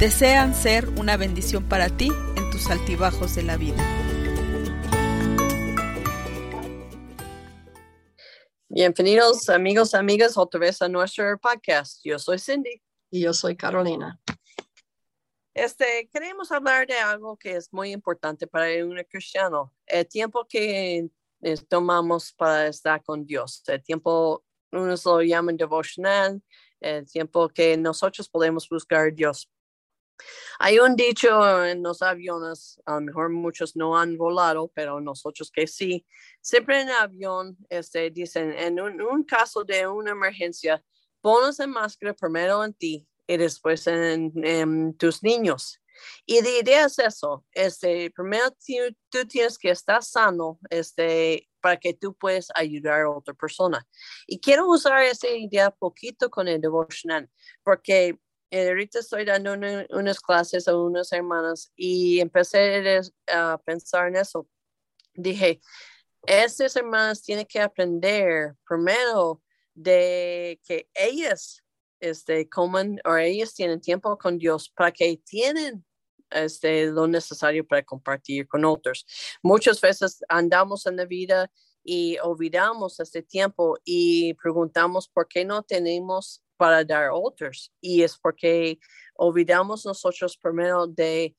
desean ser una bendición para ti en tus altibajos de la vida. Bienvenidos amigos, amigas, otra vez a nuestro podcast. Yo soy Cindy. Y yo soy Carolina. Este, queremos hablar de algo que es muy importante para un cristiano, el tiempo que eh, tomamos para estar con Dios, el tiempo, unos lo llaman devocional, el tiempo que nosotros podemos buscar a Dios. Hay un dicho en los aviones, a lo mejor muchos no han volado, pero nosotros que sí, siempre en avión este, dicen, en un, caso de una emergencia, pones en máscara primero en ti y después en, tus niños. Y la idea es eso, este, primero tú, tienes que estar sano este, para que tú puedas ayudar a otra persona. Y quiero usar esa idea poquito con el devotional, porque eh, ahorita estoy dando unas clases a unas hermanas y empecé a pensar en eso. Dije, estas hermanas tienen que aprender primero de que ellas este, coman o ellas tienen tiempo con Dios para que tienen este, lo necesario para compartir con otros. Muchas veces andamos en la vida y olvidamos este tiempo y preguntamos por qué no tenemos para dar otros. Y es porque olvidamos nosotros primero de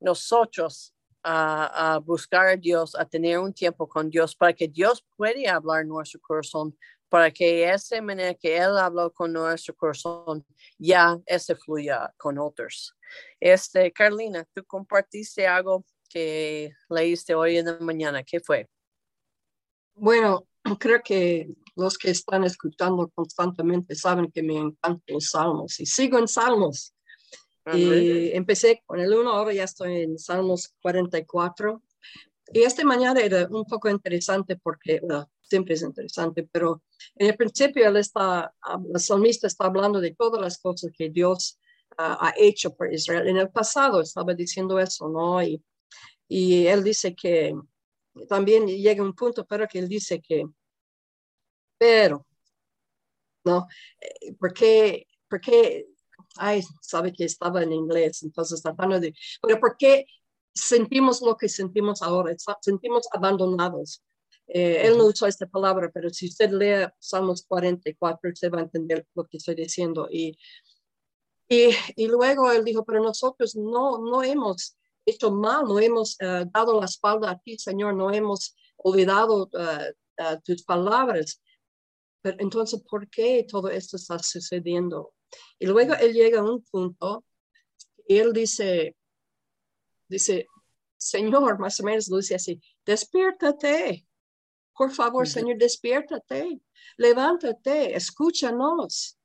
nosotros a, buscar a Dios, a tener un tiempo con Dios, para que Dios pueda hablar nuestro corazón, para que esa manera que Él habló con nuestro corazón, ya ese fluya con otros. Este, Carlina, tú compartiste algo que leíste hoy en la mañana. ¿Qué fue? Bueno, creo que los que están escuchando constantemente saben que me encantan los salmos y sigo en salmos. Y empecé con el 1, ahora ya estoy en Salmos 44. Y esta mañana era un poco interesante porque, siempre es interesante, pero en el principio él está, el salmista está hablando de todas las cosas que Dios ah, ha hecho por Israel. En el pasado estaba diciendo eso, ¿no? Y, y él dice que también llega un punto, pero que él dice que pero, ¿no? Eh, porque, porque, ay, sabe que estaba en inglés, entonces tratando de, pero ¿por qué sentimos lo que sentimos ahora? Sentimos abandonados. Eh, él no usó esta palabra, pero si usted lee Salmos 44, usted va a entender lo que estoy diciendo. Y, y, y luego él dijo, pero nosotros no, no hemos hecho mal, no hemos eh, dado la espalda a ti, Señor, no hemos olvidado tus palabras. Pero entonces, ¿por qué todo esto está sucediendo? Y luego él llega a un punto y él dice, dice, Señor, más o menos lo dice así, despiértate. Por favor, Señor, despiértate. Levántate, escúchanos.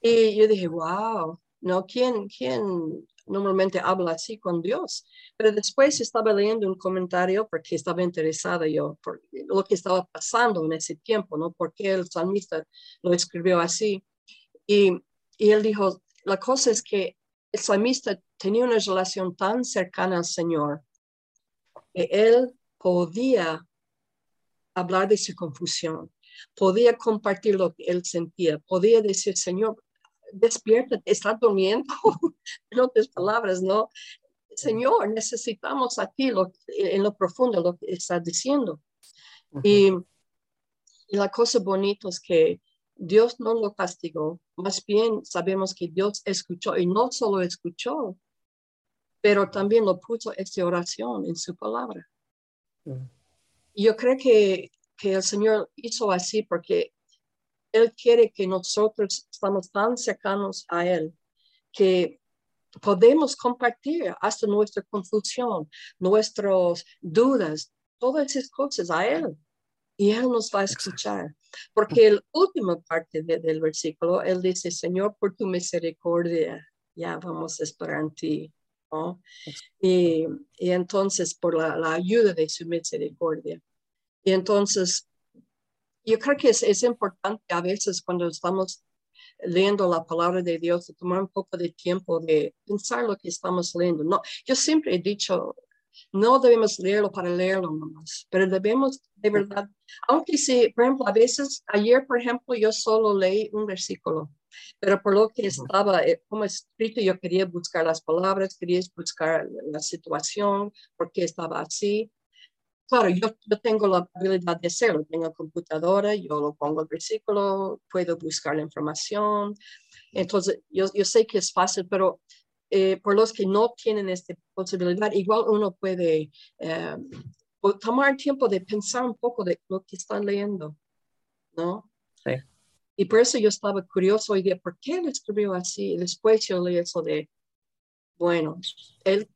Y yo dije, wow, ¿no? ¿Quién, quién normalmente habla así con Dios. Pero después estaba leyendo un comentario porque estaba interesada yo por lo que estaba pasando en ese tiempo, ¿no? Porque el salmista lo escribió así. Y, y él dijo, la cosa es que el salmista tenía una relación tan cercana al Señor que él podía hablar de su confusión, podía compartir lo que él sentía, podía decir, Señor, despierta, está durmiendo, en otras palabras, ¿no? Señor, necesitamos a ti en lo profundo lo que está diciendo. y, la cosa bonita es que Dios no lo castigó, más bien sabemos que Dios escuchó y no solo escuchó, pero también lo puso esta oración en su palabra. Yo creo que, que el Señor hizo así porque él quiere que nosotros estamos tan cercanos a Él que podemos compartir hasta nuestra confusión, nuestras dudas, todas esas cosas a Él. Y Él nos va a escuchar. Porque la última parte del versículo, Él dice, Señor, por tu misericordia, ya vamos a esperar en ti. Y, y, entonces por la, la, ayuda de su misericordia. Y entonces, yo creo que es, es importante a veces cuando estamos leyendo la palabra de Dios, tomar un poco de tiempo de pensar lo que estamos leyendo. No, yo siempre he dicho, no debemos leerlo para leerlo nomás, pero debemos de verdad, aunque si, por ejemplo, a veces, ayer, por ejemplo, yo solo leí un versículo, pero por lo que estaba eh, como escrito, yo quería buscar las palabras, quería buscar la situación, por qué estaba así. Claro, yo, yo tengo la habilidad de hacerlo, tengo computadora, yo lo pongo el versículo, puedo buscar la información. Entonces, yo, yo sé que es fácil, pero eh, por los que no tienen esta posibilidad, igual uno puede eh, tomar tiempo de pensar un poco de lo que están leyendo, ¿no? Sí. Y por eso yo estaba curioso y dije, ¿por qué él escribió así? Y después yo leí eso de, bueno, él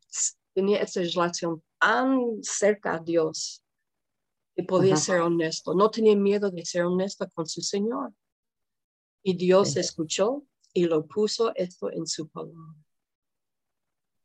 tenía esa relación tan cerca a Dios que podía ser honesto. No tenía miedo de ser honesto con su Señor. Y Dios escuchó y lo puso esto en su palabra.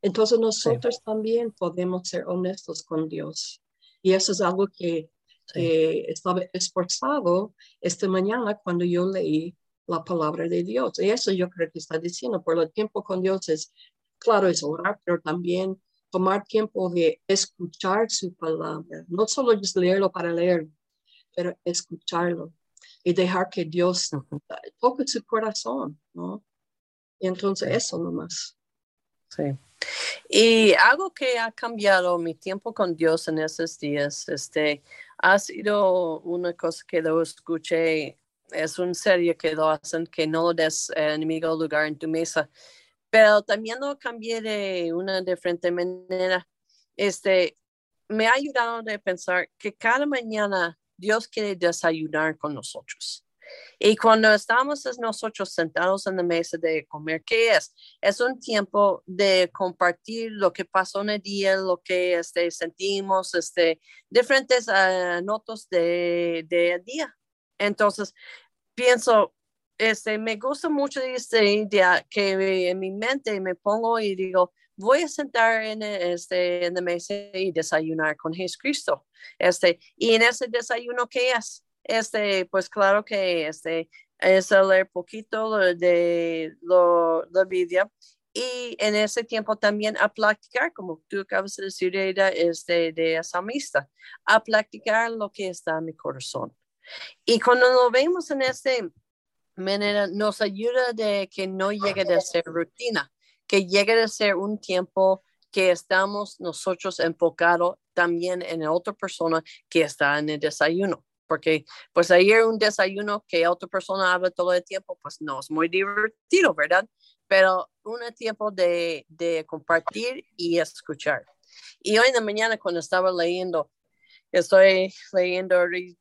Entonces nosotros también podemos ser honestos con Dios. Y eso es algo que estaba esforzado esta mañana cuando yo leí la palabra de Dios. Y eso yo creo que está diciendo, por el tiempo con Dios es, claro, es orar, pero también tomar tiempo de escuchar su palabra. No solo leerlo para leerlo, pero escucharlo y dejar que Dios toque su corazón, ¿no? Y entonces eso nomás. Sí. Y algo que ha cambiado mi tiempo con Dios en esos días, este, ha sido una cosa que lo escuché, es un serie que lo hacen, que no des enemigo lugar en tu mesa, pero también lo cambié de una diferente manera. Este, me ha ayudado a pensar que cada mañana Dios quiere desayunar con nosotros. Y cuando estamos nosotros sentados en la mesa de comer, ¿qué es? Es un tiempo de compartir lo que pasó en el día, lo que este, sentimos, este, diferentes uh, notas de, de día. Entonces, pienso, este, me gusta mucho esta idea que en mi mente me pongo y digo, voy a sentar en, este, en la mesa y desayunar con Jesucristo. Este, y en ese desayuno, ¿qué es? este, pues claro que este, es leer poquito de lo, la Biblia y en ese tiempo también a practicar, como tú acabas de decir, este, de mista a practicar lo que está en mi corazón. Y cuando lo vemos en esta manera, nos ayuda de que no llegue a ser rutina, que llegue a ser un tiempo que estamos nosotros enfocados también en otra persona que está en el desayuno porque pues ayer un desayuno que otra persona habla todo el tiempo, pues no es muy divertido, ¿verdad? Pero un tiempo de, de compartir y escuchar. Y hoy en la mañana cuando estaba leyendo, estoy leyendo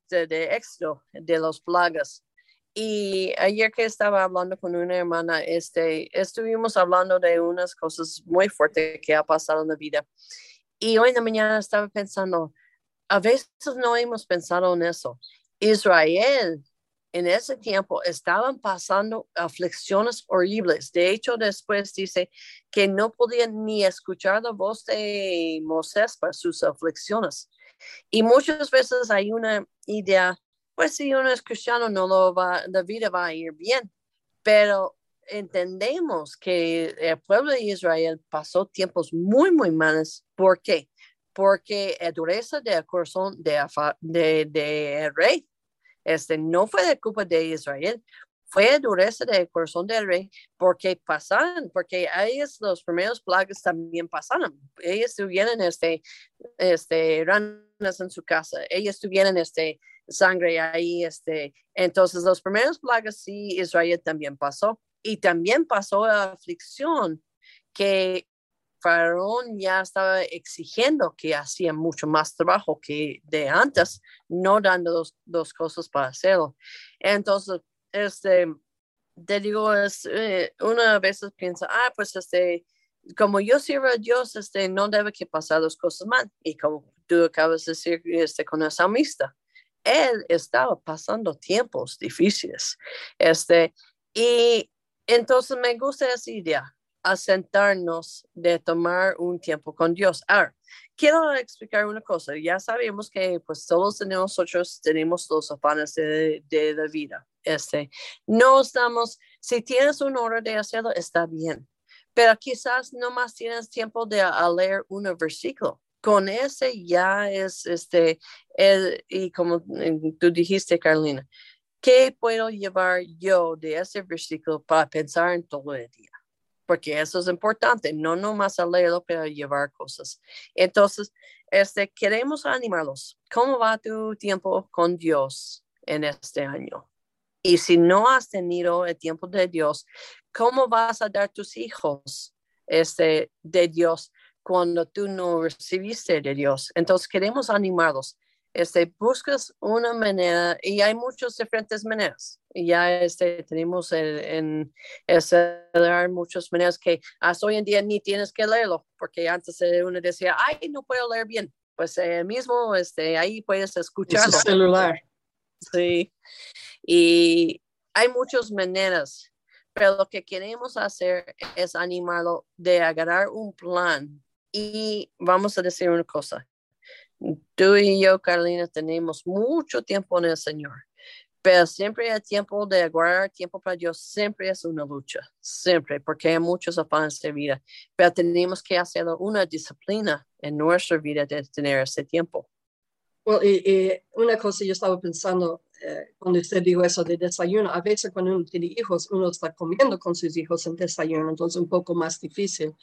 de Éxodo, de los plagas. Y ayer que estaba hablando con una hermana, este, estuvimos hablando de unas cosas muy fuertes que ha pasado en la vida. Y hoy en la mañana estaba pensando, a veces no hemos pensado en eso. Israel en ese tiempo estaban pasando aflicciones horribles. De hecho, después dice que no podían ni escuchar la voz de Moisés para sus aflicciones. Y muchas veces hay una idea, pues si uno es cristiano, no lo va, la vida va a ir bien. Pero entendemos que el pueblo de Israel pasó tiempos muy, muy malos. ¿Por qué? porque la dureza del corazón de, de, de, rey este, no fue de culpa de Israel, fue dureza del corazón del rey porque pasaron, porque ellos los primeros plagas también pasaron. Ellos tuvieron este, este, ranas en su casa, ellos tuvieron este, sangre ahí. Este, entonces los primeros plagas sí, Israel también pasó. Y también pasó la aflicción que Faraón ya estaba exigiendo que hacía mucho más trabajo que de antes, no dando dos, dos cosas para hacerlo. Entonces, este, te digo, es, eh, una vez piensa, ah, pues este, como yo sirvo a Dios, este, no debe que pasar las cosas mal. Y como tú acabas de decir este, con esa amistad, él estaba pasando tiempos difíciles. Este, y entonces me gusta esa idea a sentarnos de tomar un tiempo con Dios. Ahora, quiero explicar una cosa. Ya sabemos que pues todos nosotros tenemos los afanes de, de la vida. Este, no estamos, si tienes una hora de hacerlo, está bien, pero quizás no más tienes tiempo de leer un versículo. Con ese ya es, este, el, y como tú dijiste, Carolina, ¿qué puedo llevar yo de ese versículo para pensar en todo el día? porque eso es importante, no nomás a leerlo, pero llevar cosas. Entonces, este, queremos animarlos. ¿Cómo va tu tiempo con Dios en este año? Y si no has tenido el tiempo de Dios, ¿cómo vas a dar tus hijos este, de Dios cuando tú no recibiste de Dios? Entonces, queremos animarlos este, buscas una manera, y hay muchas diferentes maneras. Ya este, tenemos en, en muchas maneras que hasta hoy en día ni tienes que leerlo, porque antes uno decía, ay, no puedo leer bien. Pues eh, mismo este, ahí puedes escucharlo. Es celular. Sí. Y hay muchas maneras, pero lo que queremos hacer es animarlo de agarrar un plan. Y vamos a decir una cosa, Tú y yo, Carolina, tenemos mucho tiempo en el Señor, pero siempre hay tiempo de guardar tiempo para Dios, siempre es una lucha, siempre, porque hay muchos afanes de vida, pero tenemos que hacer una disciplina en nuestra vida de tener ese tiempo. Well, y, una cosa yo estaba pensando eh, cuando usted dijo eso de desayuno, a veces cuando uno tiene hijos, uno está comiendo con sus hijos en desayuno, entonces un poco más difícil.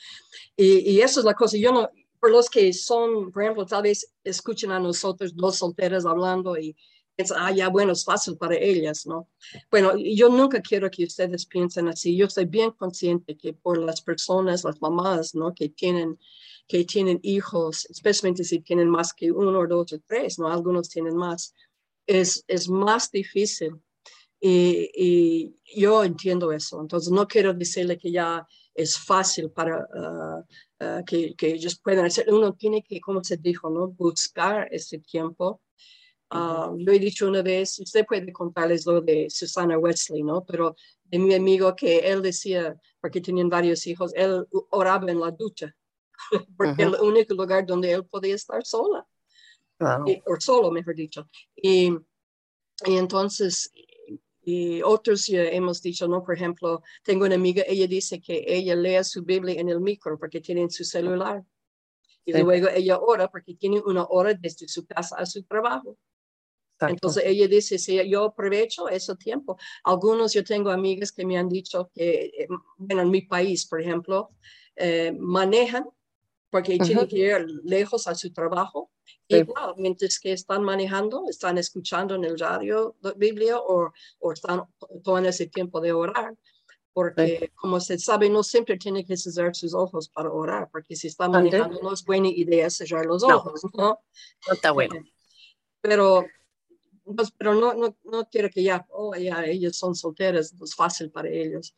Y, y eso es la cosa, yo no, por los que son, por ejemplo, tal vez escuchen a nosotros dos solteras hablando y piensan, ah, ya, bueno, es fácil para ellas, ¿no? Bueno, yo nunca quiero que ustedes piensen así. Yo estoy bien consciente que por las personas, las mamás, ¿no? Que tienen, que tienen hijos, especialmente si tienen más que uno dos o tres, ¿no? Algunos tienen más, es, es más difícil. Y, y, yo entiendo eso. Entonces, no quiero decirle que ya es fácil para uh, uh, que, que, ellos puedan hacer. Uno tiene que, como se dijo, ¿no? buscar ese tiempo. Uh, Lo he dicho una vez, usted puede contarles lo de Susana Wesley, ¿no? Pero de mi amigo que él decía, porque tenían varios hijos, él oraba en la ducha, porque es el único lugar donde él podía estar sola, o solo, mejor dicho. Y, y entonces y otros ya hemos dicho, ¿no? Por ejemplo, tengo una amiga, ella dice que ella lee su Biblia en el micro porque tiene su celular. Y luego ella ora porque tiene una hora desde su casa a su trabajo. Entonces ella dice, si yo aprovecho ese tiempo. Algunos, yo tengo amigas que me han dicho que, eh, bueno, en mi país, por ejemplo, eh, manejan porque tienen que ir lejos a su trabajo. Y mientras que están manejando, están escuchando en el radio la Biblia o, o están tomando ese tiempo de orar. Porque, como se sabe, no siempre tiene que cerrar sus ojos para orar, porque si está manejando no es buena idea cerrar los ojos, ¿no? No, está bueno. Pero, pues, pero no, no, no quiero que ya, oh, ya, ellos son solteras, es fácil para ellos.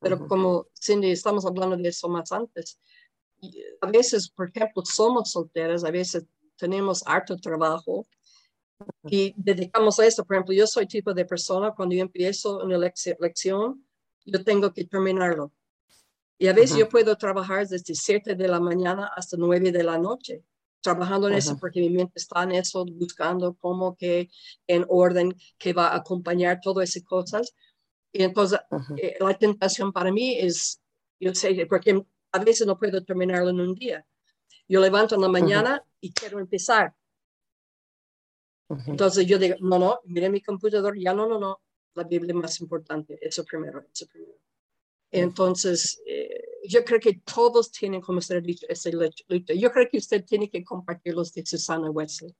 Pero como Cindy, estamos hablando de eso más antes, a veces, por ejemplo, somos solteras, a veces tenemos harto trabajo y dedicamos a eso. Por ejemplo, yo soy tipo de persona, cuando yo empiezo una lección, yo tengo que terminarlo. Y a veces yo puedo trabajar desde 7 de la mañana hasta 9 de la noche, trabajando en eso porque mi mente está en eso, buscando cómo que en orden que va a acompañar todas esas cosas. Y entonces eh, la tentación para mí es, yo sé, porque a veces no puedo terminarlo en un día. Yo levanto en la mañana y quiero empezar. Entonces yo digo, no, no, mire mi computador, ya no, no, no, la Biblia es más importante, eso primero, eso primero. Entonces, eh, yo creo que todos tienen, como usted ha dicho, ese lucha. Yo creo que usted tiene que compartir los de Susana Wesley.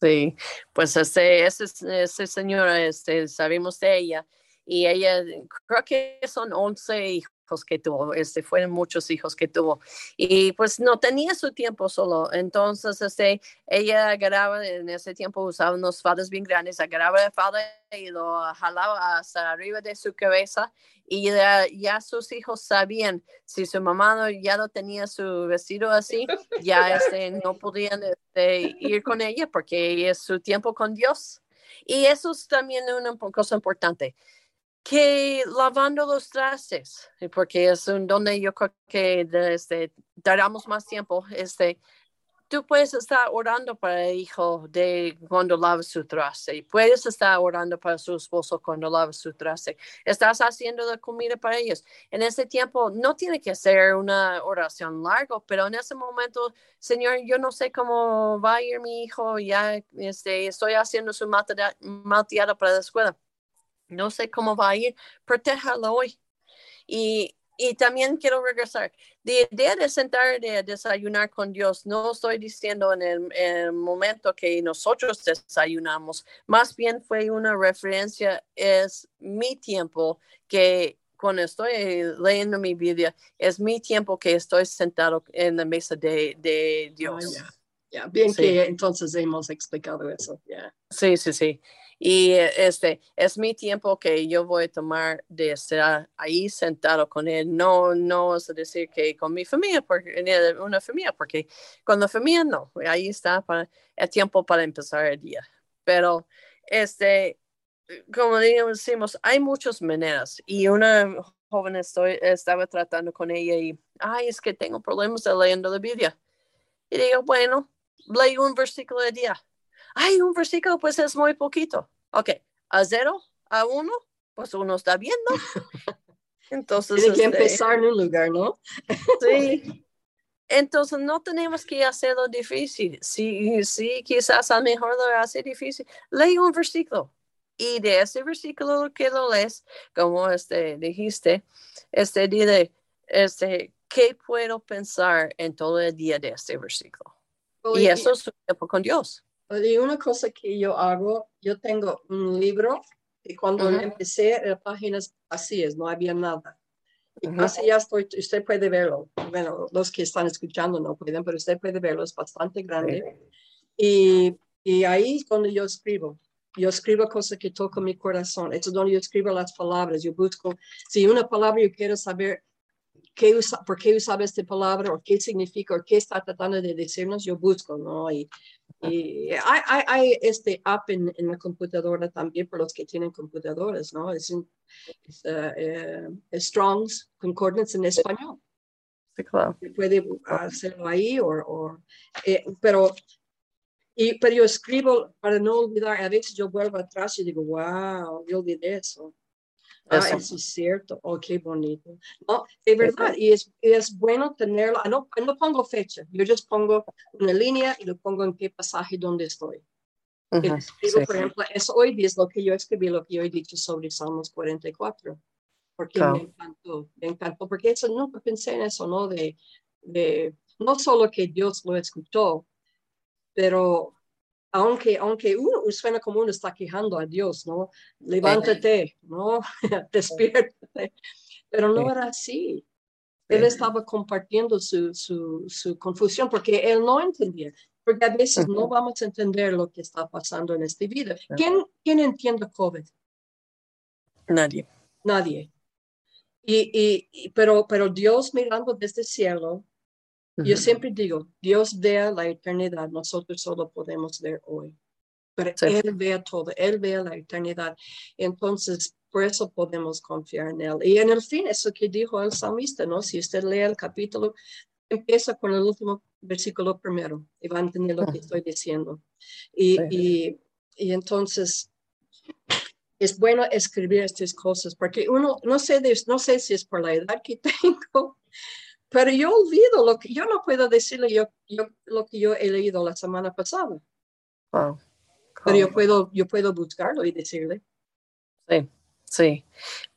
Sí, pues ese, ese señora, este, sabemos de ella, y ella, creo que son 11 hijos que tuvo, este, fueron muchos hijos que tuvo. Y pues no tenía su tiempo solo. Entonces, este, ella agarraba, en ese tiempo usaba unos fadas bien grandes, agarraba la fada y lo jalaba hasta arriba de su cabeza. Y ya, sus hijos sabían, si su mamá ya no tenía su vestido así, ya este, no podían este, ir con ella porque es su tiempo con Dios. Y eso es también una cosa importante que lavando los trastes, porque es un donde yo creo que este, más tiempo, este, tú puedes estar orando para el hijo de cuando lava su traste, puedes estar orando para su esposo cuando lava su traste, estás haciendo la comida para ellos. En ese tiempo no tiene que ser una oración larga, pero en ese momento, Señor, yo no sé cómo va a ir mi hijo, ya este, estoy haciendo su malteada para la escuela. No sé cómo va a ir, protéjalo hoy. Y y también quiero regresar. De idea de sentar de desayunar con Dios, no estoy diciendo en el, momento que nosotros desayunamos, más bien fue una referencia, es mi tiempo que cuando estoy leyendo mi Biblia, es mi tiempo que estoy sentado en la mesa de, de Dios. ya Bien que entonces hemos explicado eso. Sí, sí, sí. Y este es mi tiempo que yo voy a tomar de estar ahí sentado con él. No, no es decir que con mi familia, porque una familia, porque con la familia no. Ahí está para el tiempo para empezar el día. Pero este, como decimos, hay muchas maneras y una joven estoy, estaba tratando con ella y, ay, es que tengo problemas de leyendo la Biblia. Y digo, bueno, leí un versículo al día ay, un versículo pues es muy poquito. Ok, a cero, a uno, pues uno está viendo. Entonces, Tiene que este, empezar en un lugar, ¿no? sí. Entonces no tenemos que hacerlo difícil. Si, si quizás a lo mejor lo hace difícil, lee un versículo. Y de ese versículo que lo lees, como este, dijiste, este, dile, este, ¿qué puedo pensar en todo el día de este versículo? y eso es con Dios. Y una cosa que yo hago, yo tengo un libro y cuando empecé, las páginas vacías, no había nada. Y casi ya estoy, usted puede verlo. Bueno, los que están escuchando no pueden, pero usted puede verlo, es bastante grande. Y, y ahí es donde yo escribo. Yo escribo cosas que tocan mi corazón. es donde yo escribo las palabras. Yo busco, si una palabra yo quiero saber qué usa, por qué usaba esta palabra o qué significa o qué está tratando de decirnos, yo busco, ¿no? Y, y hay, hay, hay, este app en, en, la computadora también por los que tienen computadoras, ¿no? Es, un, es uh, Strong's Concordance en español. Sí, claro. Puede hacerlo ahí o, o eh, pero y, pero yo escribo para no olvidar, a veces yo vuelvo atrás y digo, wow, yo olvidé eso. Ah, eso es cierto. Oh, qué bonito. No, de verdad, y es, es bueno tenerlo. Ah, no, no pongo fecha, yo just pongo una línea y lo pongo en qué pasaje donde estoy. escribo, por ejemplo, es hoy es lo que yo escribí, lo que yo he dicho sobre Salmos 44, porque me encantó, me encantó, porque eso nunca pensé en eso, ¿no? De, de, no solo que Dios lo escuchó, pero aunque, aunque uno suena como uno está quejando a Dios, ¿no? Levántate, ¿no? Despiértate. Pero no era así. Él estaba compartiendo su, su, su, confusión porque él no entendía. Porque a veces no vamos a entender lo que está pasando en esta vida. ¿Quién, quién entiende COVID? Nadie. Nadie. Y, y, pero, pero Dios mirando desde el cielo yo siempre digo, Dios vea la eternidad, nosotros solo podemos ver hoy. Pero Él vea todo, Él vea la eternidad. Entonces, por eso podemos confiar en Él. Y en el fin, eso que dijo el salmista, ¿no? Si usted lee el capítulo, empieza con el último versículo primero y va a entender lo que estoy diciendo. Y, y, y entonces, es bueno escribir estas cosas porque uno, no sé, no sé si es por la edad que tengo, pero yo olvido lo que yo no puedo decirle yo, yo lo que yo he leído la semana pasada. Pero yo puedo, yo puedo buscarlo y decirle. Sí, sí.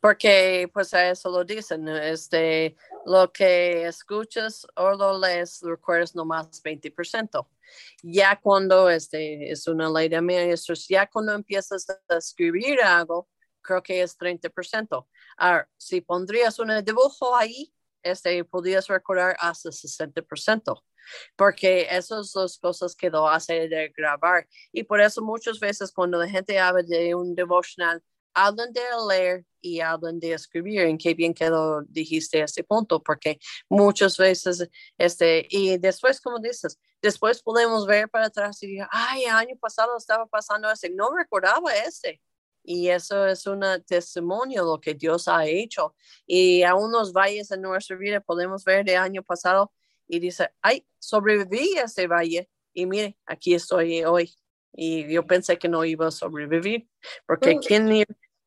Porque pues a eso lo dicen, este, lo que escuchas o lo lees, recuerdas nomás 20%. Ya cuando este, es una ley de maestros, ya cuando empiezas a escribir algo, creo que es 30%. Ahora, si pondrías un dibujo ahí, este, podías recordar hasta 60%, porque esas son las cosas que lo hace de grabar. Y por eso muchas veces cuando la gente habla de un devocional, hablan de leer y hablan de escribir. En qué bien que lo dijiste a este punto, porque muchas veces, este, y después, como dices, después podemos ver para atrás y decir, ay, año pasado estaba pasando ese, no recordaba ese. Y eso es un testimonio de lo que Dios ha hecho. Y a unos valles en nuestra vida podemos ver de año pasado y dice, ay, sobreviví a ese valle y mire, aquí estoy hoy. Y yo pensé que no iba a sobrevivir, porque ¿quién,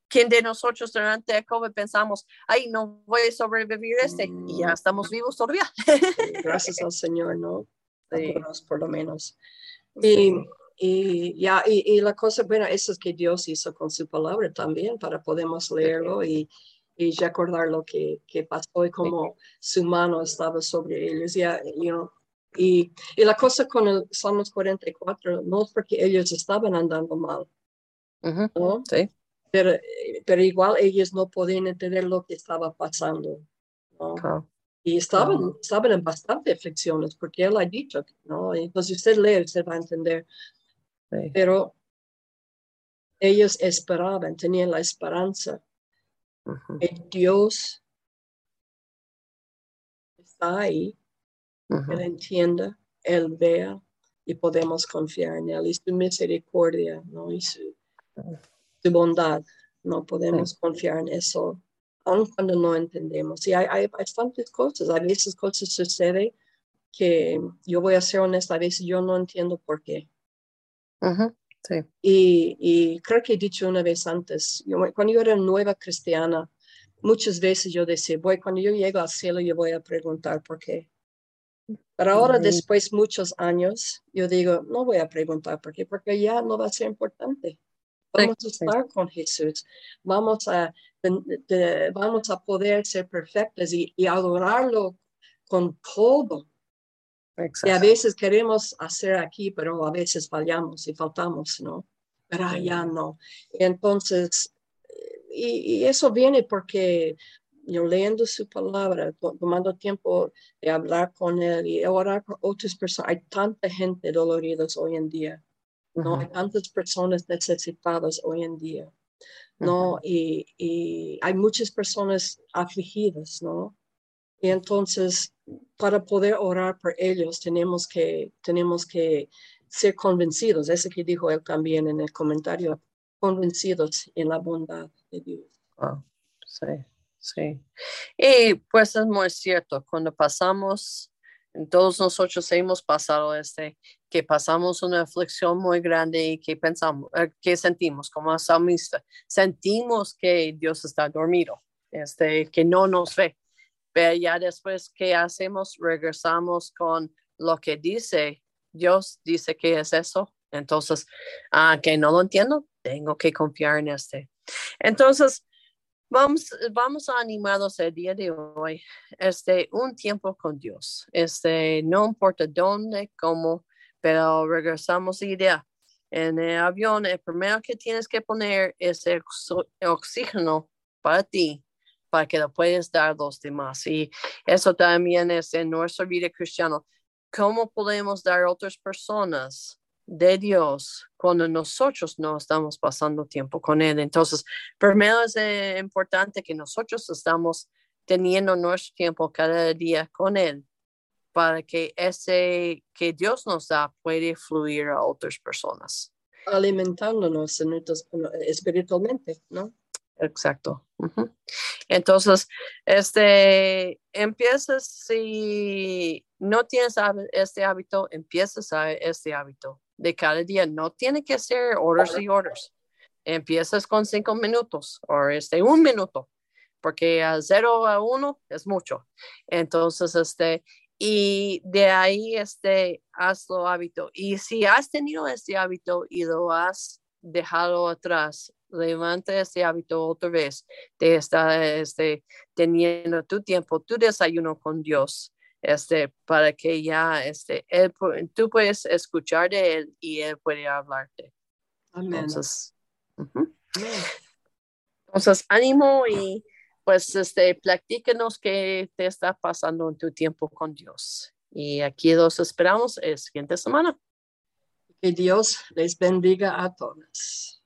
quién de nosotros durante el COVID pensamos, ay, no voy a sobrevivir este? Y ya mm. estamos vivos todavía. Gracias al Señor, ¿no? Sí. Por lo menos. Y, y ya, y, la cosa, bueno, eso es que Dios hizo con su palabra también, para podemos leerlo y, y recordar lo que, que pasó y cómo su mano estaba sobre ellos. Ya, you y, y, la cosa con el Salmos 44 no es porque ellos estaban andando mal, ¿no? sí. pero, pero, igual ellos no podían entender lo que estaba pasando. ¿no? Y estaban, estaban en bastante aflicciones porque él ha dicho, ¿no? Entonces usted lee, usted va a entender. Pero ellos esperaban, tenían la esperanza que Dios está ahí, Él entienda, Él vea y podemos confiar en Él y su misericordia ¿no? y su, bondad. No podemos confiar en eso, aun cuando no entendemos. Y hay, hay bastantes cosas, a veces cosas suceden que yo voy a ser honesta, a veces yo no entiendo por qué. Sí. y, y, creo que he dicho una vez antes, cuando yo era nueva cristiana, muchas veces yo decía, voy, cuando yo llego al cielo, yo voy a preguntar por qué. Pero ahora, después de muchos años, yo digo, no voy a preguntar por qué, porque ya no va a ser importante. Vamos a estar con Jesús, vamos a, vamos a poder ser perfectos y, y adorarlo con todo. Y a veces queremos hacer aquí, pero a veces fallamos y faltamos, ¿no? Pero allá no. Entonces, y, eso viene porque yo leyendo su palabra, tomando tiempo de hablar con él y orar con otras personas. Hay tanta gente dolorida hoy en día, ¿no? Hay tantas personas necesitadas hoy en día, ¿no? y, y, hay muchas personas afligidas, ¿no? Y entonces, para poder orar por ellos, tenemos que, tenemos que ser convencidos, eso que dijo él también en el comentario, convencidos en la bondad de Dios. sí, sí. Y pues es muy cierto, cuando pasamos, todos nosotros hemos pasado este, que pasamos una aflicción muy grande y que pensamos, eh, que sentimos como salmista, sentimos que Dios está dormido, este, que no nos ve pero ya después que hacemos, regresamos con lo que dice Dios, dice que es eso. Entonces, ah, que no lo entiendo, tengo que confiar en este. Entonces, vamos, vamos a animarnos el día de hoy, este, un tiempo con Dios. Este, no importa dónde, cómo, pero regresamos a idea. En el avión, el primero que tienes que poner es el oxígeno para ti para que lo puedas dar a los demás. Y eso también es en nuestra vida cristiana. ¿Cómo podemos dar a otras personas de Dios cuando nosotros no estamos pasando tiempo con Él? Entonces, primero es eh, importante que nosotros estamos teniendo nuestro tiempo cada día con Él para que ese que Dios nos da puede fluir a otras personas. Alimentándonos espiritualmente, ¿no? Exacto. Entonces, este, empiezas, si no tienes este hábito, empiezas a este hábito de cada día. No tiene que ser horas y horas. Empiezas con cinco minutos o este, un minuto, porque a cero a uno es mucho. Entonces, este, y de ahí, este, hazlo hábito. Y si has tenido este hábito y lo has dejado atrás, levanta este hábito otra vez de estar este, teniendo tu tiempo, tu desayuno con Dios, este, para que ya este, él, tú puedes escuchar de Él y Él puede hablarte. Entonces, entonces, ánimo y pues este, platíquenos qué te está pasando en tu tiempo con Dios. Y aquí los esperamos el siguiente semana. Que Dios les bendiga a todos.